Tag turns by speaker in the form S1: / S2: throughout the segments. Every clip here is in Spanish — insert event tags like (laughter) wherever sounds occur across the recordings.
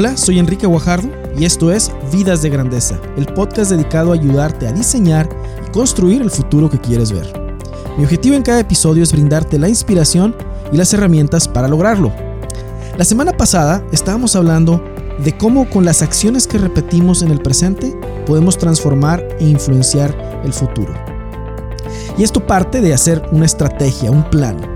S1: Hola, soy Enrique Guajardo y esto es Vidas de Grandeza, el podcast dedicado a ayudarte a diseñar y construir el futuro que quieres ver. Mi objetivo en cada episodio es brindarte la inspiración y las herramientas para lograrlo. La semana pasada estábamos hablando de cómo con las acciones que repetimos en el presente podemos transformar e influenciar el futuro. Y esto parte de hacer una estrategia, un plan.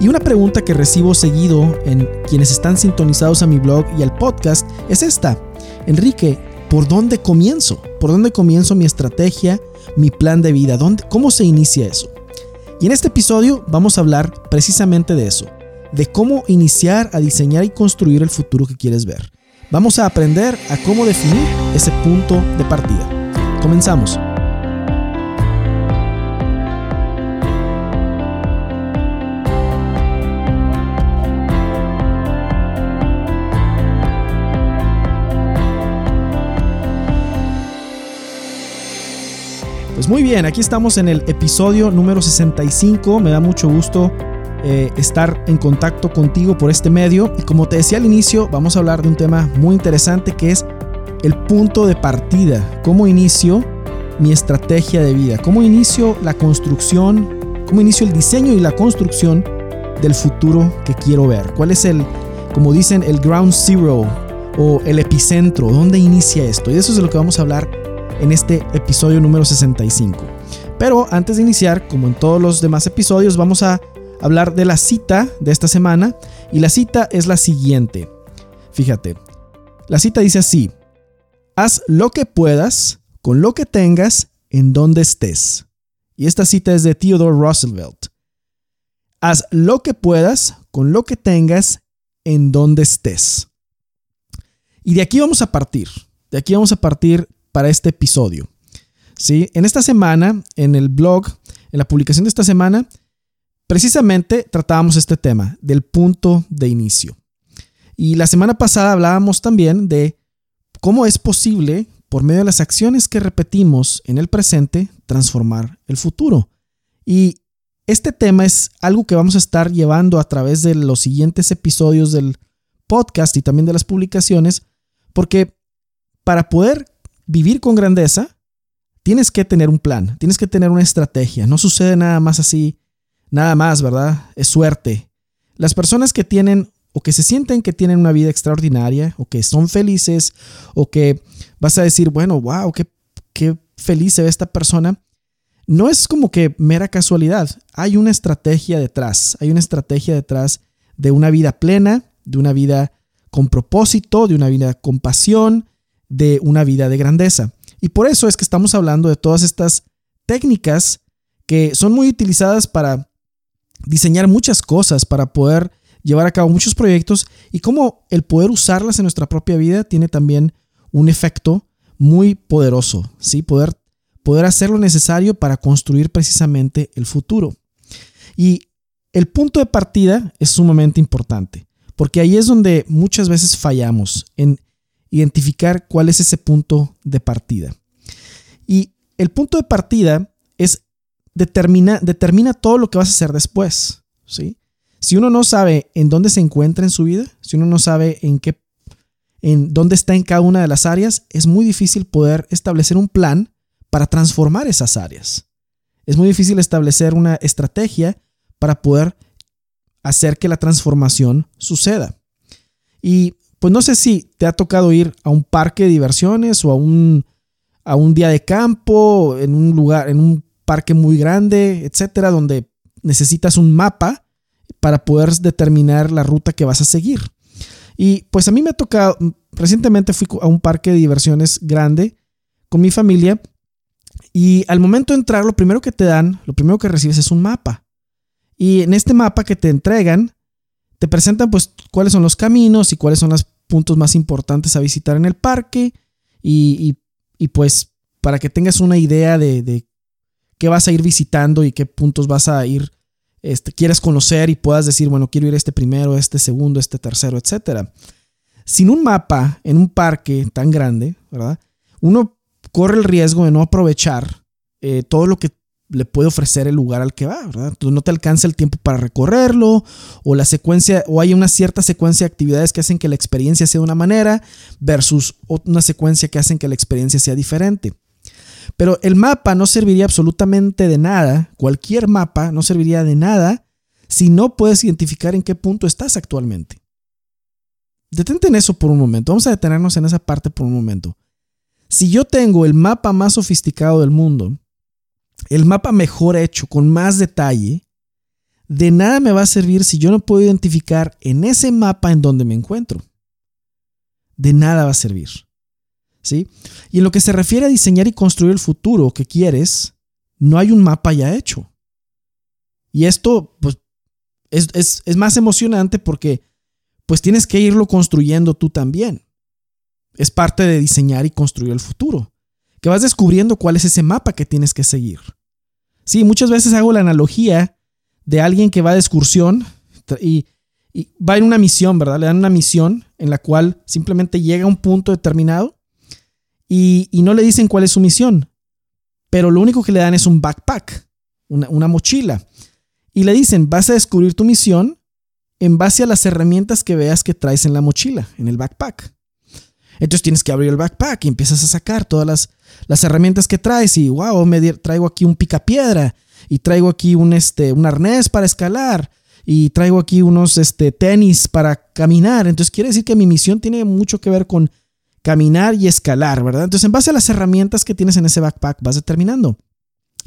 S1: Y una pregunta que recibo seguido en quienes están sintonizados a mi blog y al podcast es esta. Enrique, ¿por dónde comienzo? ¿Por dónde comienzo mi estrategia, mi plan de vida? ¿Dónde, ¿Cómo se inicia eso? Y en este episodio vamos a hablar precisamente de eso, de cómo iniciar a diseñar y construir el futuro que quieres ver. Vamos a aprender a cómo definir ese punto de partida. Comenzamos. Pues muy bien, aquí estamos en el episodio número 65. Me da mucho gusto eh, estar en contacto contigo por este medio. Y como te decía al inicio, vamos a hablar de un tema muy interesante que es el punto de partida. ¿Cómo inicio mi estrategia de vida? ¿Cómo inicio la construcción? ¿Cómo inicio el diseño y la construcción del futuro que quiero ver? ¿Cuál es el, como dicen, el ground zero o el epicentro? ¿Dónde inicia esto? Y eso es de lo que vamos a hablar en este episodio número 65. Pero antes de iniciar, como en todos los demás episodios, vamos a hablar de la cita de esta semana. Y la cita es la siguiente. Fíjate, la cita dice así, haz lo que puedas con lo que tengas en donde estés. Y esta cita es de Theodore Roosevelt. Haz lo que puedas con lo que tengas en donde estés. Y de aquí vamos a partir. De aquí vamos a partir para este episodio. ¿Sí? En esta semana, en el blog, en la publicación de esta semana, precisamente tratábamos este tema del punto de inicio. Y la semana pasada hablábamos también de cómo es posible, por medio de las acciones que repetimos en el presente, transformar el futuro. Y este tema es algo que vamos a estar llevando a través de los siguientes episodios del podcast y también de las publicaciones, porque para poder vivir con grandeza, tienes que tener un plan, tienes que tener una estrategia. No sucede nada más así, nada más, ¿verdad? Es suerte. Las personas que tienen o que se sienten que tienen una vida extraordinaria o que son felices o que vas a decir, bueno, wow, qué, qué feliz se ve esta persona, no es como que mera casualidad. Hay una estrategia detrás, hay una estrategia detrás de una vida plena, de una vida con propósito, de una vida con pasión, de una vida de grandeza. Y por eso es que estamos hablando de todas estas técnicas que son muy utilizadas para diseñar muchas cosas, para poder llevar a cabo muchos proyectos y cómo el poder usarlas en nuestra propia vida tiene también un efecto muy poderoso, ¿sí? Poder, poder hacer lo necesario para construir precisamente el futuro. Y el punto de partida es sumamente importante, porque ahí es donde muchas veces fallamos, en identificar cuál es ese punto de partida. Y el punto de partida es determina, determina todo lo que vas a hacer después. ¿sí? Si uno no sabe en dónde se encuentra en su vida, si uno no sabe en qué en dónde está en cada una de las áreas, es muy difícil poder establecer un plan para transformar esas áreas. Es muy difícil establecer una estrategia para poder hacer que la transformación suceda. Y pues no sé si te ha tocado ir a un parque de diversiones o a un, a un día de campo, en un lugar, en un parque muy grande, etcétera, donde necesitas un mapa para poder determinar la ruta que vas a seguir. Y pues a mí me ha tocado, recientemente fui a un parque de diversiones grande con mi familia y al momento de entrar, lo primero que te dan, lo primero que recibes es un mapa. Y en este mapa que te entregan, te presentan pues cuáles son los caminos y cuáles son los puntos más importantes a visitar en el parque y, pues para que tengas una idea de, qué vas a ir visitando y qué puntos vas a ir, este, quieres conocer y puedas decir, bueno, quiero ir a este primero, este segundo, este tercero, etc. Sin un mapa en un parque tan grande, ¿verdad? Uno corre el riesgo de no aprovechar eh, todo lo que le puede ofrecer el lugar al que va, ¿verdad? Entonces no te alcanza el tiempo para recorrerlo o la secuencia o hay una cierta secuencia de actividades que hacen que la experiencia sea de una manera versus una secuencia que hacen que la experiencia sea diferente. Pero el mapa no serviría absolutamente de nada, cualquier mapa no serviría de nada si no puedes identificar en qué punto estás actualmente. Detente en eso por un momento, vamos a detenernos en esa parte por un momento. Si yo tengo el mapa más sofisticado del mundo, el mapa mejor hecho, con más detalle, de nada me va a servir si yo no puedo identificar en ese mapa en donde me encuentro. De nada va a servir. ¿Sí? Y en lo que se refiere a diseñar y construir el futuro que quieres, no hay un mapa ya hecho. Y esto pues, es, es más emocionante porque pues tienes que irlo construyendo tú también. Es parte de diseñar y construir el futuro que vas descubriendo cuál es ese mapa que tienes que seguir. Sí, muchas veces hago la analogía de alguien que va de excursión y, va en una misión, ¿verdad? Le dan una misión en la cual simplemente llega a un punto determinado y, no le dicen cuál es su misión, pero lo único que le dan es un backpack, una, una mochila. Y le dicen, vas a descubrir tu misión en base a las herramientas que veas que traes en la mochila, en el backpack. Entonces tienes que abrir el backpack y empiezas a sacar todas las, las herramientas que traes y wow, me traigo aquí un picapiedra y traigo aquí un, este, un arnés para escalar y traigo aquí unos este, tenis para caminar. Entonces quiere decir que mi misión tiene mucho que ver con caminar y escalar, ¿verdad? Entonces en base a las herramientas que tienes en ese backpack vas determinando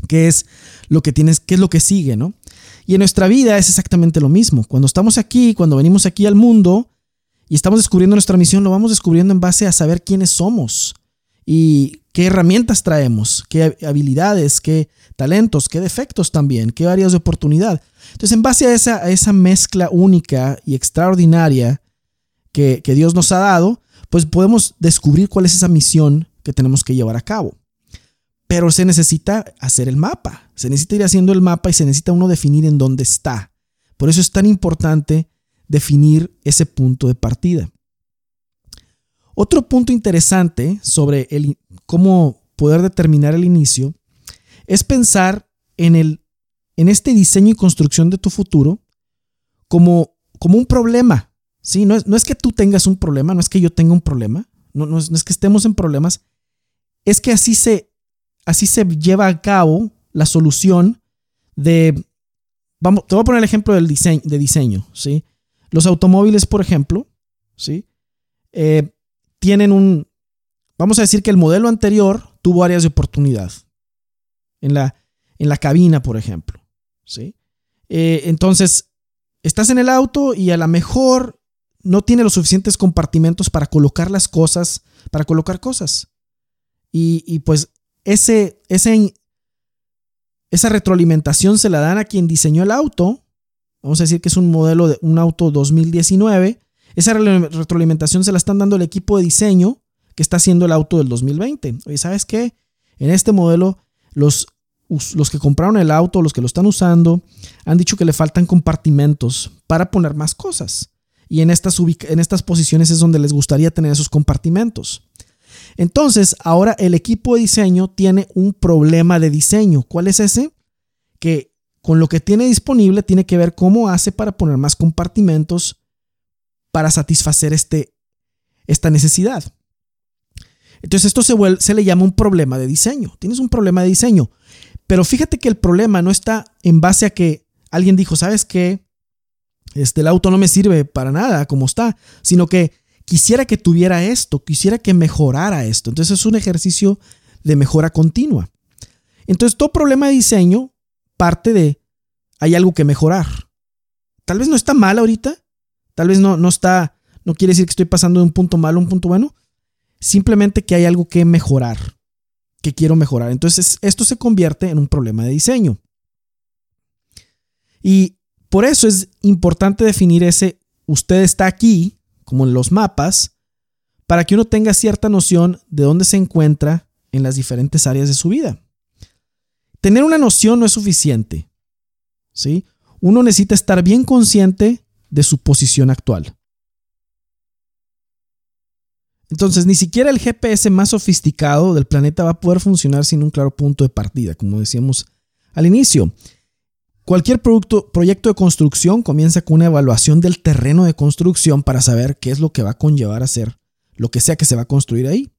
S1: qué es lo que tienes, qué es lo que sigue, ¿no? Y en nuestra vida es exactamente lo mismo. Cuando estamos aquí, cuando venimos aquí al mundo, y estamos descubriendo nuestra misión, lo vamos descubriendo en base a saber quiénes somos y qué herramientas traemos, qué habilidades, qué talentos, qué defectos también, qué áreas de oportunidad. Entonces, en base a esa, esa mezcla única y extraordinaria que, que Dios nos ha dado, pues podemos descubrir cuál es esa misión que tenemos que llevar a cabo. Pero se necesita hacer el mapa, se necesita ir haciendo el mapa y se necesita uno definir en dónde está. Por eso es tan importante definir ese punto de partida. Otro punto interesante sobre cómo poder determinar el inicio es pensar en, el, en este diseño y construcción de tu futuro como, como un problema. ¿sí? No, es, no es que tú tengas un problema, no es que yo tenga un problema, no, no, es, que estemos en problemas, es que así se, así se lleva a cabo la solución de, vamos, te voy a poner el ejemplo del diseño, de diseño, ¿sí? Los automóviles, por ejemplo, ¿sí? Eh, tienen un, vamos a decir que el modelo anterior tuvo áreas de oportunidad en la, en la cabina, por ejemplo, ¿sí? Eh, entonces, estás en el auto y a lo mejor no tiene los suficientes compartimentos para colocar las cosas, para colocar cosas. Y, y pues ese, ese, esa retroalimentación se la dan a quien diseñó el auto vamos a decir que es un modelo de un auto 2019, esa retroalimentación se la están dando el equipo de diseño que está haciendo el auto del 2020. Oye, ¿sabes qué? En este modelo, los, los que compraron el auto, los que lo están usando, han dicho que le faltan compartimentos para poner más cosas. Y en estas, en estas posiciones es donde les gustaría tener esos compartimentos. Entonces, ahora el equipo de diseño tiene un problema de diseño. ¿Cuál es ese? Que con lo que tiene disponible tiene que ver cómo hace para poner más compartimentos para satisfacer este, esta necesidad. Entonces esto se, le llama un problema de diseño. Tienes un problema de diseño. Pero fíjate que el problema no está en base a que alguien dijo, ¿sabes qué? Este, el auto no me sirve para nada como está, sino que quisiera que tuviera esto, quisiera que mejorara esto. Entonces es un ejercicio de mejora continua. Entonces todo problema de diseño parte de hay algo que mejorar. Tal vez no está mal ahorita, tal vez no, no está, no quiere decir que estoy pasando de un punto malo a un punto bueno, simplemente que hay algo que mejorar, que quiero mejorar. Entonces esto se convierte en un problema de diseño. Y por eso es importante definir ese usted está aquí, como en los mapas, para que uno tenga cierta noción de dónde se encuentra en las diferentes áreas de su vida. Tener una noción no es suficiente. ¿sí? Uno necesita estar bien consciente de su posición actual. Entonces, ni siquiera el GPS más sofisticado del planeta va a poder funcionar sin un claro punto de partida, como decíamos al inicio. Cualquier producto, proyecto de construcción comienza con una evaluación del terreno de construcción para saber qué es lo que va a conllevar a hacer lo que sea que se va a construir ahí.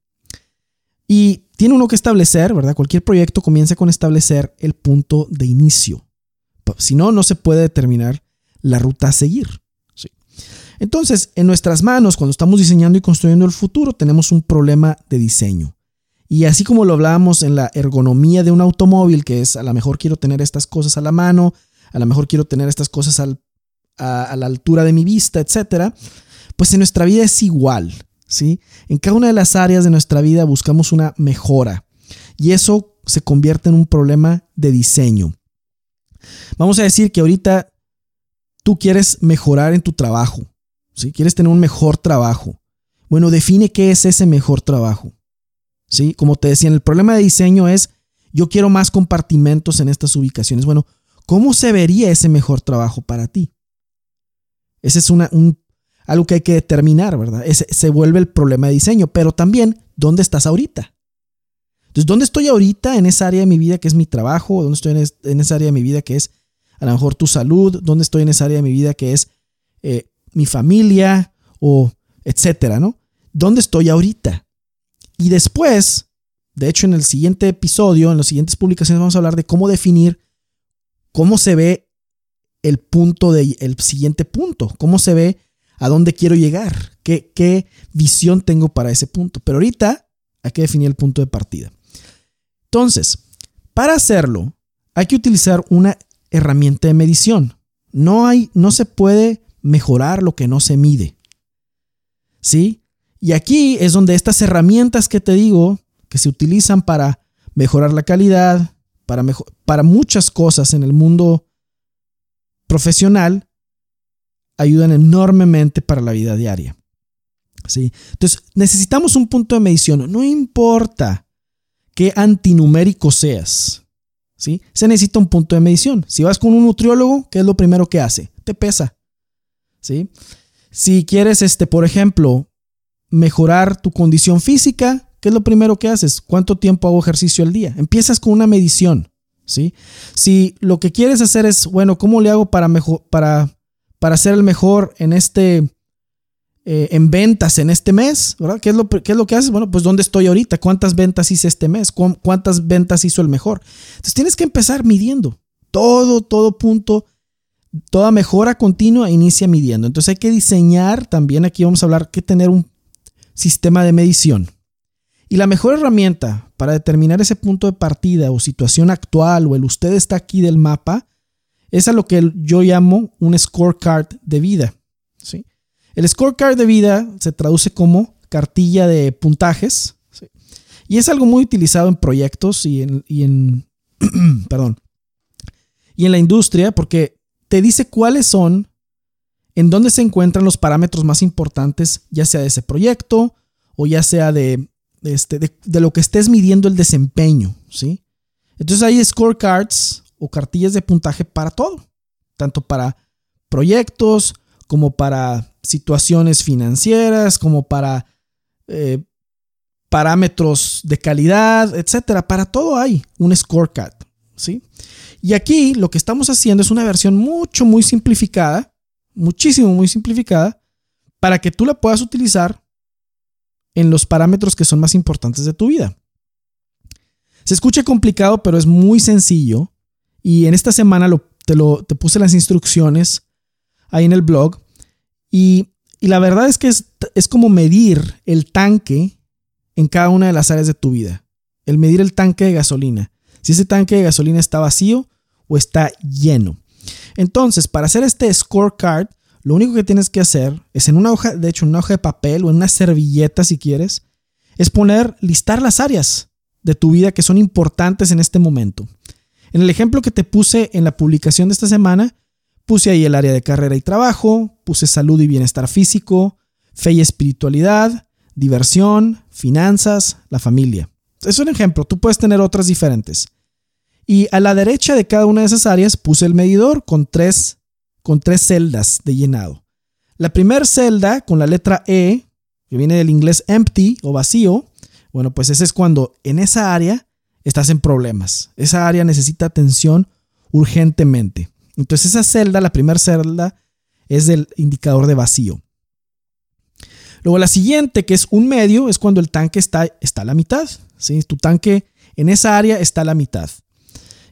S1: Y tiene uno que establecer, ¿verdad? Cualquier proyecto comienza con establecer el punto de inicio. Si no, no se puede determinar la ruta a seguir. Entonces, en nuestras manos, cuando estamos diseñando y construyendo el futuro, tenemos un problema de diseño. Y así como lo hablábamos en la ergonomía de un automóvil, que es a lo mejor quiero tener estas cosas a la mano, a lo mejor quiero tener estas cosas a, a, la altura de mi vista, etc. Pues en nuestra vida es igual. ¿Sí? En cada una de las áreas de nuestra vida buscamos una mejora. Y eso se convierte en un problema de diseño. Vamos a decir que ahorita tú quieres mejorar en tu trabajo. ¿sí? Quieres tener un mejor trabajo. Bueno, define qué es ese mejor trabajo. ¿sí? Como te decía, el problema de diseño es, yo quiero más compartimentos en estas ubicaciones. Bueno, ¿cómo se vería ese mejor trabajo para ti? Ese es una, un, algo que hay que determinar, ¿verdad? Se vuelve el problema de diseño, pero también, ¿dónde estás ahorita? Entonces, ¿dónde estoy ahorita en esa área de mi vida que es mi trabajo? ¿Dónde estoy en, esa área de mi vida que es a lo mejor tu salud? ¿Dónde estoy en esa área de mi vida que es eh, mi familia o etcétera, ¿no? ¿Dónde estoy ahorita? Y después, de hecho, en el siguiente episodio, en las siguientes publicaciones, vamos a hablar de cómo definir cómo se ve el punto de el siguiente punto, cómo se ve a dónde quiero llegar, qué, qué visión tengo para ese punto. Pero ahorita hay que definir el punto de partida. Entonces, para hacerlo, hay que utilizar una herramienta de medición. No hay, no se puede mejorar lo que no se mide. ¿Sí? Y aquí es donde estas herramientas que te digo, que se utilizan para mejorar la calidad, para, para muchas cosas en el mundo profesional, ayudan enormemente para la vida diaria. ¿Sí? Entonces, necesitamos un punto de medición. No importa qué antinumérico seas. ¿sí? Se necesita un punto de medición. Si vas con un nutriólogo, ¿qué es lo primero que hace? Te pesa. ¿sí? Si quieres, este, por ejemplo, mejorar tu condición física, ¿qué es lo primero que haces? ¿Cuánto tiempo hago ejercicio al día? Empiezas con una medición, ¿sí? Si lo que quieres hacer es, bueno, ¿cómo le hago para, mejor, para, para ser el mejor en este... Eh, en ventas en este mes, ¿verdad? ¿Qué es, lo, ¿Qué es lo que haces? Bueno, pues ¿dónde estoy ahorita? ¿Cuántas ventas hice este mes? ¿Cuántas ventas hizo el mejor? Entonces tienes que empezar midiendo. Todo, todo punto toda mejora continua inicia midiendo. Entonces hay que diseñar también, aquí vamos a hablar que tener un sistema de medición. Y la mejor herramienta para determinar ese punto de partida o situación actual o el usted está aquí del mapa es a lo que yo llamo un scorecard de vida. ¿sí? El scorecard de vida se traduce como cartilla de puntajes y es algo muy utilizado en proyectos y en, y en (clears throat) perdón, y en la industria porque te dice cuáles son en dónde se encuentran los parámetros más importantes, ya sea de ese proyecto o ya sea de, este, de, lo que estés midiendo el desempeño, ¿sí? Entonces hay scorecards o cartillas de puntaje para todo, tanto para proyectos como para situaciones financieras, como para eh, parámetros de calidad, etcétera. Para todo hay un scorecard, ¿sí? Y aquí lo que estamos haciendo es una versión mucho, muy simplificada muchísimo, muy simplificada, para que tú la puedas utilizar en los parámetros que son más importantes de tu vida. Se escucha complicado, pero es muy sencillo. Y en esta semana te, lo, te puse las instrucciones ahí en el blog. Y, la verdad es que es, es como medir el tanque en cada una de las áreas de tu vida. El medir el tanque de gasolina. Si ese tanque de gasolina está vacío o está lleno. Entonces, para hacer este scorecard, lo único que tienes que hacer es en una hoja, de hecho, en una hoja de papel o en una servilleta si quieres, es poner, listar las áreas de tu vida que son importantes en este momento. En el ejemplo que te puse en la publicación de esta semana, puse ahí el área de carrera y trabajo, puse salud y bienestar físico, fe y espiritualidad, diversión, finanzas, la familia. Es un ejemplo, tú puedes tener otras diferentes. Y a la derecha de cada una de esas áreas puse el medidor con tres, con tres celdas de llenado. La primera celda con la letra E, que viene del inglés empty o vacío, bueno, pues ese es cuando en esa área estás en problemas. Esa área necesita atención urgentemente. Entonces esa celda, la primera celda, es del indicador de vacío. Luego la siguiente, que es un medio, es cuando el tanque está, está a la mitad. ¿sí? Tu tanque en esa área está a la mitad.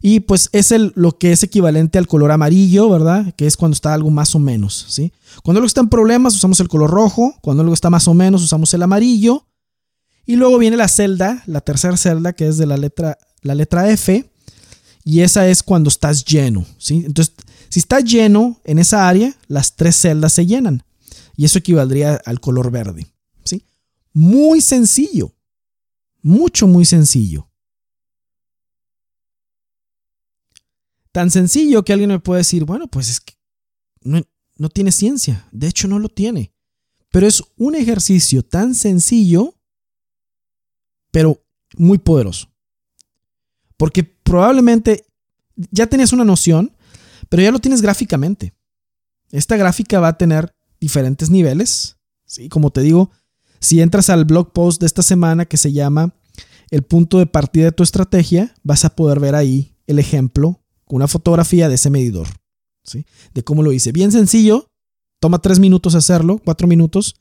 S1: Y pues es el, lo que es equivalente al color amarillo, ¿verdad? Que es cuando está algo más o menos, ¿sí? Cuando algo está en problemas usamos el color rojo, cuando algo está más o menos usamos el amarillo. Y luego viene la celda, la tercera celda, que es de la letra, la letra F, y esa es cuando estás lleno, ¿sí? Entonces, si está lleno en esa área, las tres celdas se llenan. Y eso equivaldría al color verde, ¿sí? Muy sencillo, mucho, muy sencillo. Tan sencillo que alguien me puede decir, bueno, pues es que no, tiene ciencia. De hecho, no lo tiene. Pero es un ejercicio tan sencillo, pero muy poderoso. Porque probablemente ya tenías una noción, pero ya lo tienes gráficamente. Esta gráfica va a tener diferentes niveles. ¿sí? Como te digo, si entras al blog post de esta semana que se llama El punto de partida de tu estrategia, vas a poder ver ahí el ejemplo con una fotografía de ese medidor, ¿sí? De cómo lo hice. Bien sencillo, toma tres minutos hacerlo, cuatro minutos,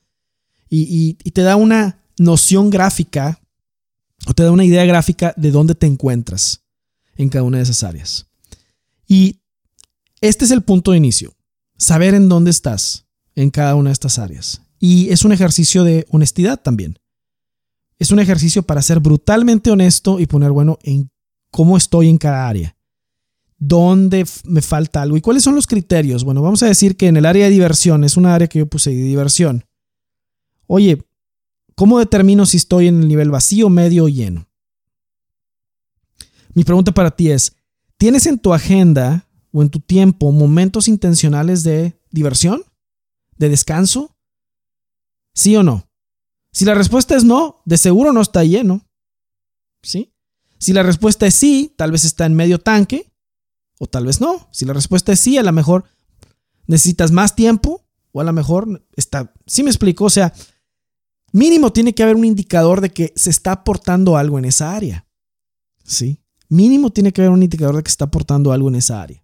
S1: y, te da una noción gráfica o te da una idea gráfica de dónde te encuentras en cada una de esas áreas. Y este es el punto de inicio, saber en dónde estás en cada una de estas áreas. Y es un ejercicio de honestidad también. Es un ejercicio para ser brutalmente honesto y poner, bueno, en cómo estoy en cada área dónde me falta algo y cuáles son los criterios. Bueno, vamos a decir que en el área de diversión, es una área que yo puse de diversión. Oye, ¿cómo determino si estoy en el nivel vacío, medio o lleno? Mi pregunta para ti es, ¿tienes en tu agenda o en tu tiempo momentos intencionales de diversión? ¿De descanso? ¿Sí o no? Si la respuesta es no, de seguro no está lleno. ¿Sí? Si la respuesta es sí, tal vez está en medio tanque o tal vez no. Si la respuesta es sí, a lo mejor necesitas más tiempo o a lo mejor está... Sí me explico, o sea, mínimo tiene que haber un indicador de que se está aportando algo en esa área. ¿Sí? Mínimo tiene que haber un indicador de que se está aportando algo en esa área.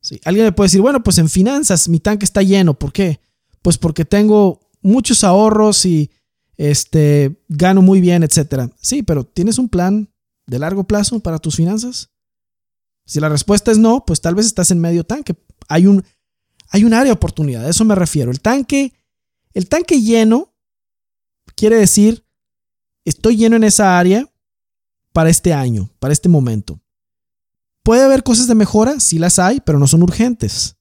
S1: ¿Sí? Alguien me puede decir, bueno, pues en finanzas mi tanque está lleno. ¿Por qué? Pues porque tengo muchos ahorros y este, gano muy bien, etcétera. Sí, pero ¿tienes un plan de largo plazo para tus finanzas? Si la respuesta es no, pues tal vez estás en medio tanque. Hay un, hay un área de oportunidad, a eso me refiero. El tanque, el tanque lleno quiere decir, estoy lleno en esa área para este año, para este momento. ¿Puede haber cosas de mejora? Sí las hay, pero no son urgentes.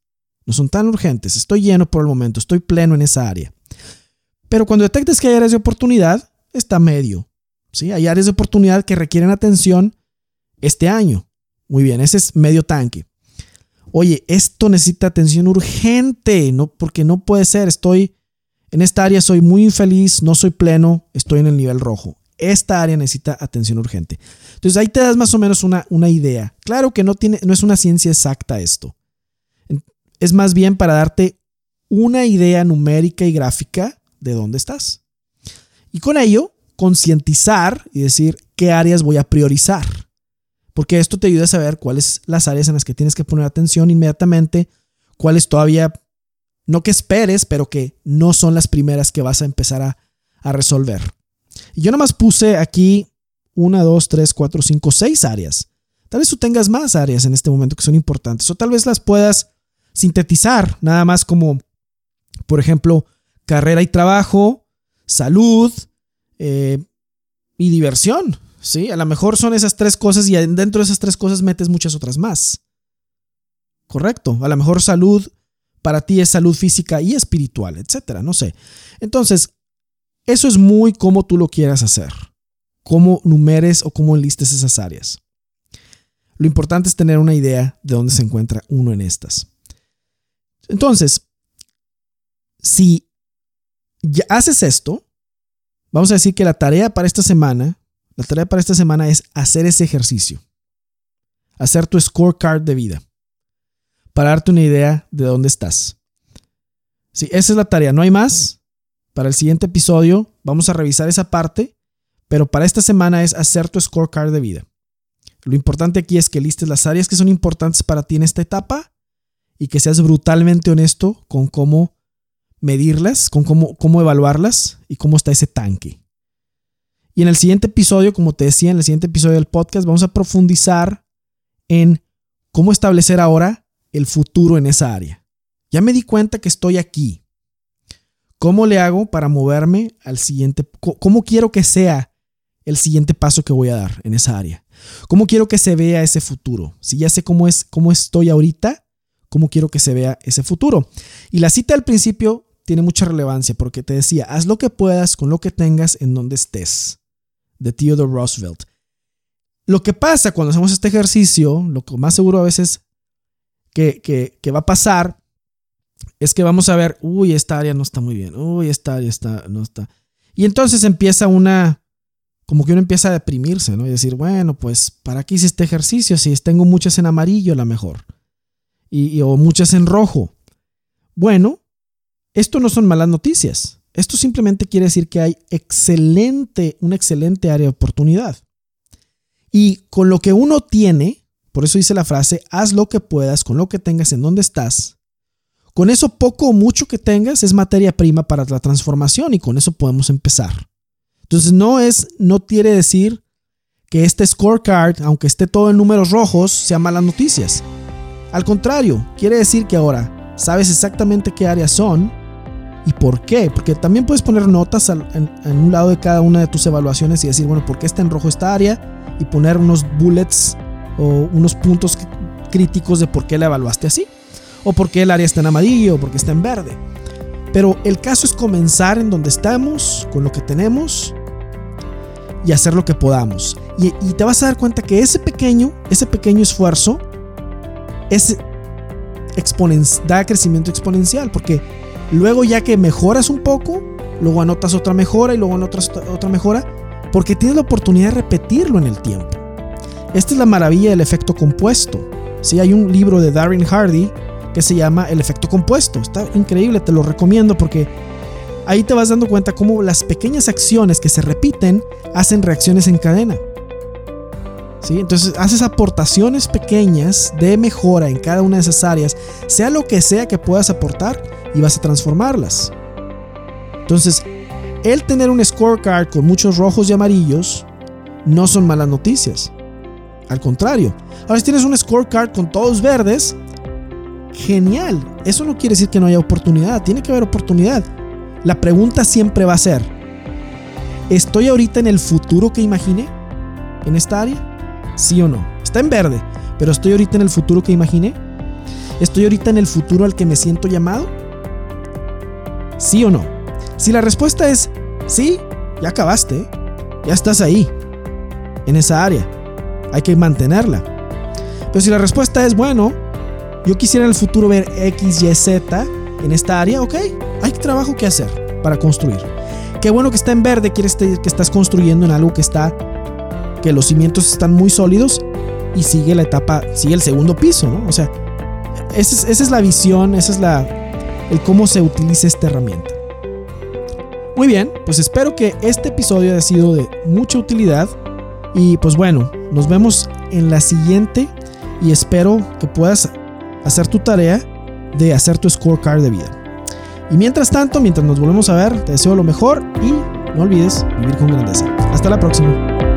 S1: No son tan urgentes. Estoy lleno por el momento, estoy pleno en esa área. Pero cuando detectes que hay áreas de oportunidad, está medio. ¿sí? Hay áreas de oportunidad que requieren atención este año. Muy bien, ese es medio tanque. Oye, esto necesita atención urgente, no, porque no puede ser. Estoy en esta área, soy muy infeliz, no soy pleno, estoy en el nivel rojo. Esta área necesita atención urgente. Entonces ahí te das más o menos una, una idea. Claro que no, tiene, no es una ciencia exacta esto. Es más bien para darte una idea numérica y gráfica de dónde estás. Y con ello, concientizar y decir qué áreas voy a priorizar porque esto te ayuda a saber cuáles las áreas en las que tienes que poner atención inmediatamente, cuáles todavía, no que esperes, pero que no son las primeras que vas a empezar a, resolver. Y yo nomás puse aquí una, dos, tres, cuatro, cinco, seis áreas. Tal vez tú tengas más áreas en este momento que son importantes, o tal vez las puedas sintetizar nada más como, por ejemplo, carrera y trabajo, salud eh, y diversión. ¿sí? A lo mejor son esas tres cosas y dentro de esas tres cosas metes muchas otras más. Correcto. A lo mejor salud para ti es salud física y espiritual, etcétera, no sé. Entonces, eso es muy como tú lo quieras hacer. Cómo numeres o cómo listes esas áreas. Lo importante es tener una idea de dónde se encuentra uno en estas. Entonces, si ya haces esto, vamos a decir que la tarea para esta semana la tarea para esta semana es hacer ese ejercicio. Hacer tu scorecard de vida. Para darte una idea de dónde estás. Sí, esa es la tarea. No hay más. Para el siguiente episodio vamos a revisar esa parte Pero para esta semana es hacer tu scorecard de vida. Lo importante aquí es que listes las áreas que son importantes para ti en esta etapa y que seas brutalmente honesto con cómo medirlas, con cómo, cómo evaluarlas y cómo está ese tanque. Y en el siguiente episodio, como te decía, en el siguiente episodio del podcast, vamos a profundizar en cómo establecer ahora el futuro en esa área. Ya me di cuenta que estoy aquí. ¿Cómo le hago para moverme al siguiente? ¿Cómo quiero que sea el siguiente paso que voy a dar en esa área? ¿Cómo quiero que se vea ese futuro? Si ya sé cómo es, cómo estoy ahorita, ¿cómo quiero que se vea ese futuro? Y la cita al principio tiene mucha relevancia porque te decía, haz lo que puedas con lo que tengas en donde estés, de Theodore Roosevelt. Lo que pasa cuando hacemos este ejercicio, lo que más seguro a veces que, que, va a pasar es que vamos a ver, uy, esta área no está muy bien, uy, esta área está, no está. Y entonces empieza una, como que uno empieza a deprimirse, ¿no? Y decir, bueno, pues, ¿para qué hice este ejercicio? Si tengo muchas en amarillo, a lo mejor, y, o muchas en rojo. Bueno, esto no son malas noticias. Esto simplemente quiere decir que hay excelente, una excelente área de oportunidad. Y con lo que uno tiene, por eso dice la frase, haz lo que puedas con lo que tengas en donde estás. Con eso poco o mucho que tengas es materia prima para la transformación y con eso podemos empezar. Entonces no es, no quiere decir que este scorecard, aunque esté todo en números rojos, sea malas noticias. Al contrario, quiere decir que ahora sabes exactamente qué áreas son y por qué. Porque también puedes poner notas en, un lado de cada una de tus evaluaciones y decir, bueno, ¿por qué está en rojo esta área? Y poner unos bullets o unos puntos críticos de por qué la evaluaste así. O por qué el área está en amarillo o por qué está en verde. Pero el caso es comenzar en donde estamos, con lo que tenemos y hacer lo que podamos. Y, te vas a dar cuenta que ese pequeño, ese pequeño esfuerzo es da crecimiento exponencial, porque luego ya que mejoras un poco, luego anotas otra mejora y luego anotas otra mejora, porque tienes la oportunidad de repetirlo en el tiempo. Esta es la maravilla del efecto compuesto. Si hay un libro de Darren Hardy que se llama El efecto compuesto. Está increíble, te lo recomiendo porque ahí te vas dando cuenta cómo las pequeñas acciones que se repiten hacen reacciones en cadena. ¿Sí? Entonces haces aportaciones pequeñas de mejora en cada una de esas áreas, sea lo que sea que puedas aportar y vas a transformarlas. Entonces, el tener un scorecard con muchos rojos y amarillos no son malas noticias. Al contrario, ahora si tienes un scorecard con todos verdes, genial. Eso no quiere decir que no haya oportunidad, tiene que haber oportunidad. La pregunta siempre va a ser, ¿estoy ahorita en el futuro que imaginé? ¿En esta área? ¿Sí o no? Está en verde, pero ¿estoy ahorita en el futuro que imaginé? ¿Estoy ahorita en el futuro al que me siento llamado? ¿Sí o no? Si la respuesta es sí, ya acabaste, ya estás ahí, en esa área, hay que mantenerla. Pero si la respuesta es bueno, yo quisiera en el futuro ver X, Y, Z en esta área, ok, hay trabajo que hacer para construir. Qué bueno que está en verde, quieres que estás construyendo en algo que está, que los cimientos están muy sólidos y sigue la etapa, sigue el segundo piso, ¿no? O sea, esa es, la visión, esa es la, el cómo se utiliza esta herramienta. Muy bien, pues espero que este episodio haya sido de mucha utilidad y pues bueno, nos vemos en la siguiente y espero que puedas hacer tu tarea de hacer tu scorecard de vida. Y mientras tanto, mientras nos volvemos a ver, te deseo lo mejor y no olvides vivir con grandeza. Hasta la próxima.